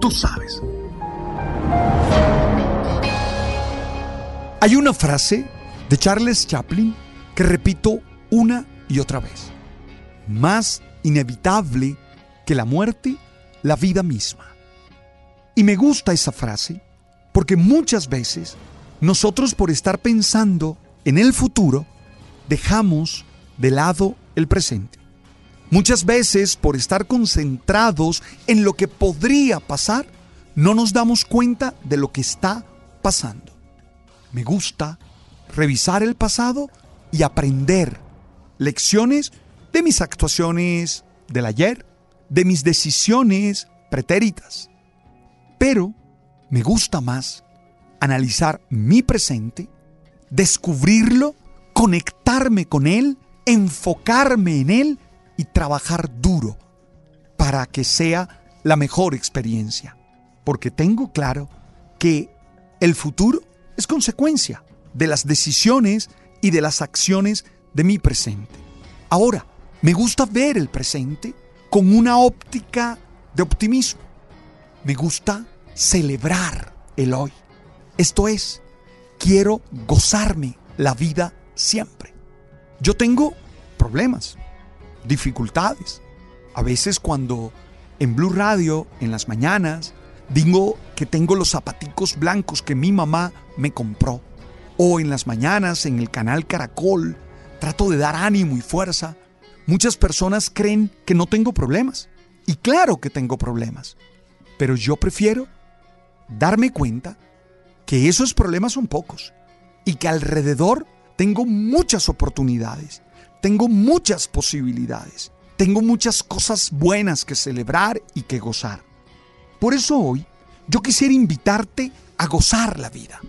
Tú sabes. Hay una frase de Charles Chaplin que repito una y otra vez. Más inevitable que la muerte, la vida misma. Y me gusta esa frase porque muchas veces nosotros por estar pensando en el futuro, dejamos de lado el presente. Muchas veces por estar concentrados en lo que podría pasar, no nos damos cuenta de lo que está pasando. Me gusta revisar el pasado y aprender lecciones de mis actuaciones del ayer, de mis decisiones pretéritas. Pero me gusta más analizar mi presente, descubrirlo, conectarme con él, enfocarme en él y trabajar duro para que sea la mejor experiencia. Porque tengo claro que el futuro es consecuencia de las decisiones y de las acciones de mi presente. Ahora, me gusta ver el presente con una óptica de optimismo. Me gusta celebrar el hoy. Esto es, quiero gozarme la vida siempre. Yo tengo problemas, dificultades. A veces cuando en Blue Radio, en las mañanas, digo que tengo los zapaticos blancos que mi mamá me compró. O en las mañanas, en el canal Caracol, trato de dar ánimo y fuerza. Muchas personas creen que no tengo problemas. Y claro que tengo problemas. Pero yo prefiero darme cuenta que esos problemas son pocos y que alrededor tengo muchas oportunidades, tengo muchas posibilidades, tengo muchas cosas buenas que celebrar y que gozar. Por eso hoy yo quisiera invitarte a gozar la vida.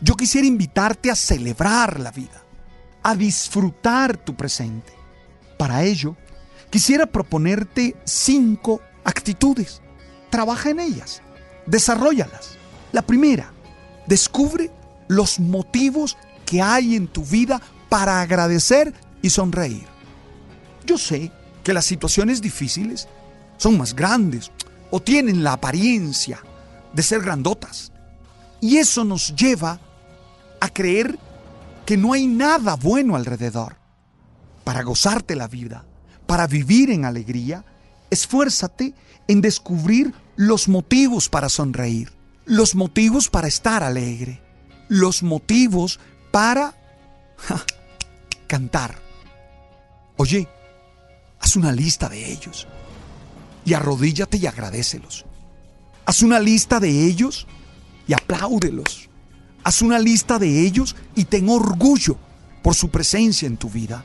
Yo quisiera invitarte a celebrar la vida, a disfrutar tu presente. Para ello, quisiera proponerte cinco actitudes. Trabaja en ellas, desarrollalas. La primera, Descubre los motivos que hay en tu vida para agradecer y sonreír. Yo sé que las situaciones difíciles son más grandes o tienen la apariencia de ser grandotas. Y eso nos lleva a creer que no hay nada bueno alrededor. Para gozarte la vida, para vivir en alegría, esfuérzate en descubrir los motivos para sonreír los motivos para estar alegre, los motivos para cantar. Oye, haz una lista de ellos y arrodíllate y agradecelos. Haz una lista de ellos y apláudelos. Haz una lista de ellos y ten orgullo por su presencia en tu vida.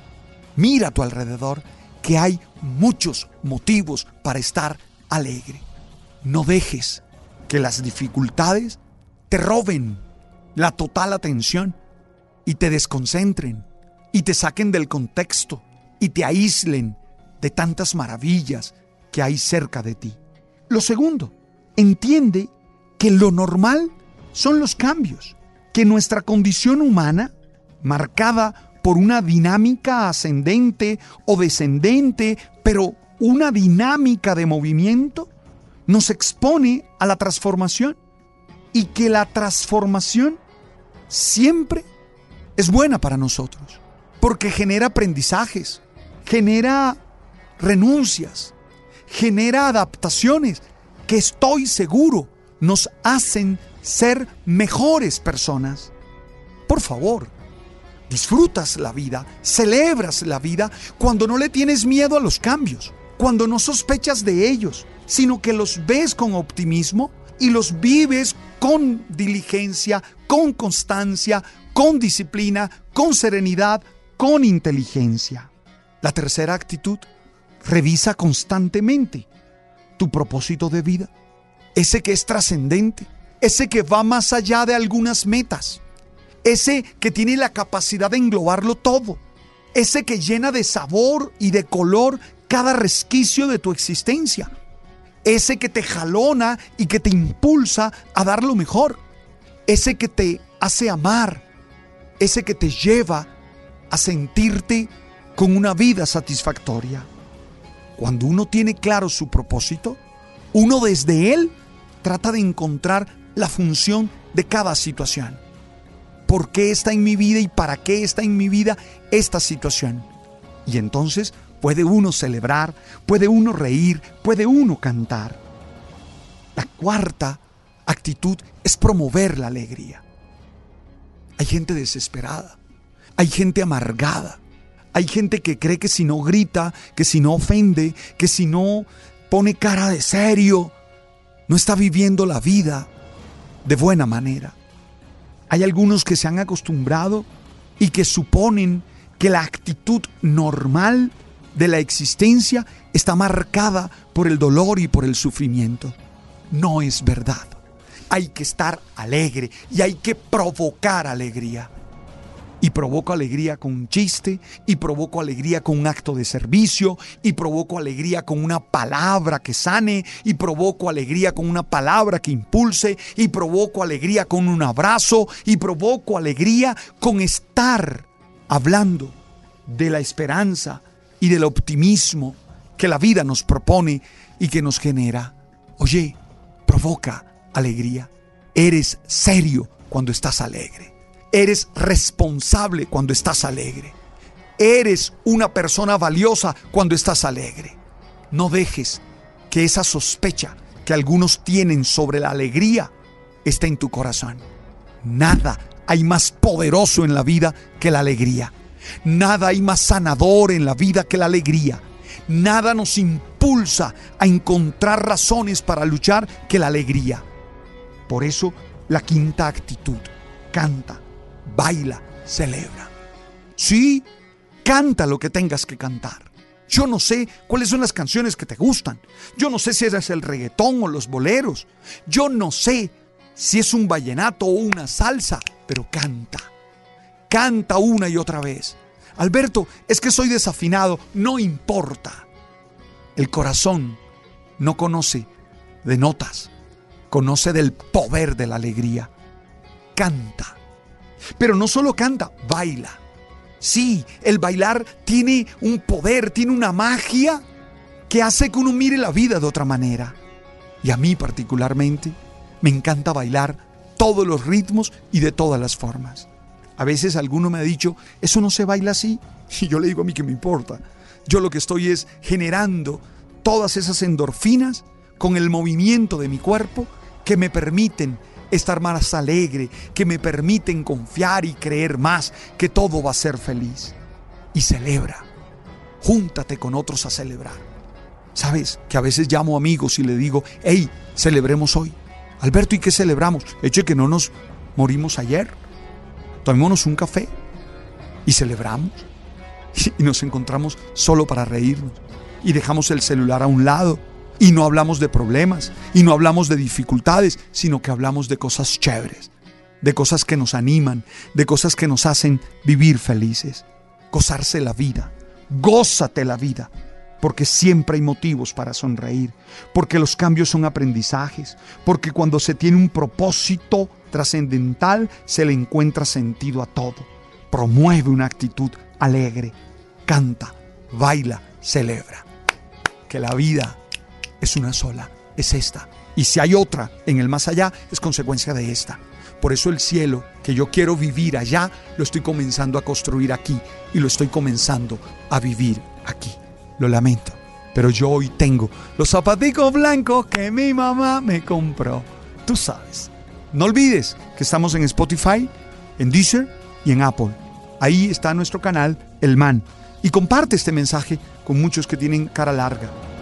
Mira a tu alrededor que hay muchos motivos para estar alegre. No dejes que las dificultades te roben la total atención y te desconcentren y te saquen del contexto y te aíslen de tantas maravillas que hay cerca de ti. Lo segundo, entiende que lo normal son los cambios, que nuestra condición humana, marcada por una dinámica ascendente o descendente, pero una dinámica de movimiento, nos expone a la transformación y que la transformación siempre es buena para nosotros, porque genera aprendizajes, genera renuncias, genera adaptaciones que estoy seguro nos hacen ser mejores personas. Por favor, disfrutas la vida, celebras la vida cuando no le tienes miedo a los cambios, cuando no sospechas de ellos, sino que los ves con optimismo y los vives con diligencia, con constancia, con disciplina, con serenidad, con inteligencia. La tercera actitud, revisa constantemente tu propósito de vida, ese que es trascendente, ese que va más allá de algunas metas, ese que tiene la capacidad de englobarlo todo, ese que llena de sabor y de color cada resquicio de tu existencia, ese que te jalona y que te impulsa a dar lo mejor, ese que te hace amar, ese que te lleva a sentirte con una vida satisfactoria. Cuando uno tiene claro su propósito, uno desde él trata de encontrar la función de cada situación. ¿Por qué está en mi vida y para qué está en mi vida esta situación? Y entonces puede uno celebrar, puede uno reír, puede uno cantar. La cuarta actitud es promover la alegría. Hay gente desesperada, hay gente amargada, hay gente que cree que si no grita, que si no ofende, que si no pone cara de serio, no está viviendo la vida de buena manera. Hay algunos que se han acostumbrado y que suponen que la actitud normal de la existencia está marcada por el dolor y por el sufrimiento. No es verdad. Hay que estar alegre y hay que provocar alegría y provoco alegría con un chiste, y provoco alegría con un acto de servicio, y provoco alegría con una palabra que sane, y provoco alegría con una palabra que impulse, y provoco alegría con un abrazo, y provoco alegría con estar hablando de la esperanza y del optimismo que la vida nos propone y que nos genera. Oye, provoca alegría. Eres serio cuando estás alegre. Eres responsable cuando estás alegre. Eres una persona valiosa cuando estás alegre. No dejes que esa sospecha que algunos tienen sobre la alegría esté en tu corazón. Nada hay más poderoso en la vida que la alegría. Nada hay más sanador en la vida que la alegría. Nada nos impulsa a encontrar razones para luchar que la alegría. Por eso, la quinta actitud, canta, baila, celebra. Sí, canta lo que tengas que cantar. Yo no sé cuáles son las canciones que te gustan. Yo no sé si es el reggaetón o los boleros. Yo no sé si es un vallenato o una salsa, pero canta. Canta una y otra vez. Alberto, es que soy desafinado. No importa. El corazón no conoce de notas, conoce del poder de la alegría. Canta. Pero no solo canta, baila. Sí, el bailar tiene un poder, tiene una magia que hace que uno mire la vida de otra manera. Y a mí particularmente me encanta bailar todos los ritmos y de todas las formas. A veces alguno me ha dicho, eso no se baila así. Y yo le digo a mí que me importa. Yo lo que estoy es generando todas esas endorfinas con el movimiento de mi cuerpo que me permiten estar más alegre, que me permiten confiar y creer más que todo va a ser feliz. Y celebra. Júntate con otros a celebrar. Sabes que a veces llamo amigos y le digo, hey, celebremos hoy. Alberto, ¿y qué celebramos? Eche que no nos morimos ayer. Tomémonos un café y celebramos. Y nos encontramos solo para reírnos. Y dejamos el celular a un lado y no hablamos de problemas, y no hablamos de dificultades, sino que hablamos de cosas chéveres, de cosas que nos animan, de cosas que nos hacen vivir felices, gozarse la vida, gózate la vida, porque siempre hay motivos para sonreír, porque los cambios son aprendizajes, porque cuando se tiene un propósito trascendental se le encuentra sentido a todo. Promueve una actitud alegre, canta, baila, celebra. Que la vida es una sola, es esta. Y si hay otra en el más allá, es consecuencia de esta. Por eso el cielo que yo quiero vivir allá, lo estoy comenzando a construir aquí y lo estoy comenzando a vivir aquí. Lo lamento, pero yo hoy tengo los zapaticos blancos que mi mamá me compró. Tú sabes. No olvides que estamos en Spotify, en Deezer y en Apple. Ahí está nuestro canal, El Man. Y comparte este mensaje con muchos que tienen cara larga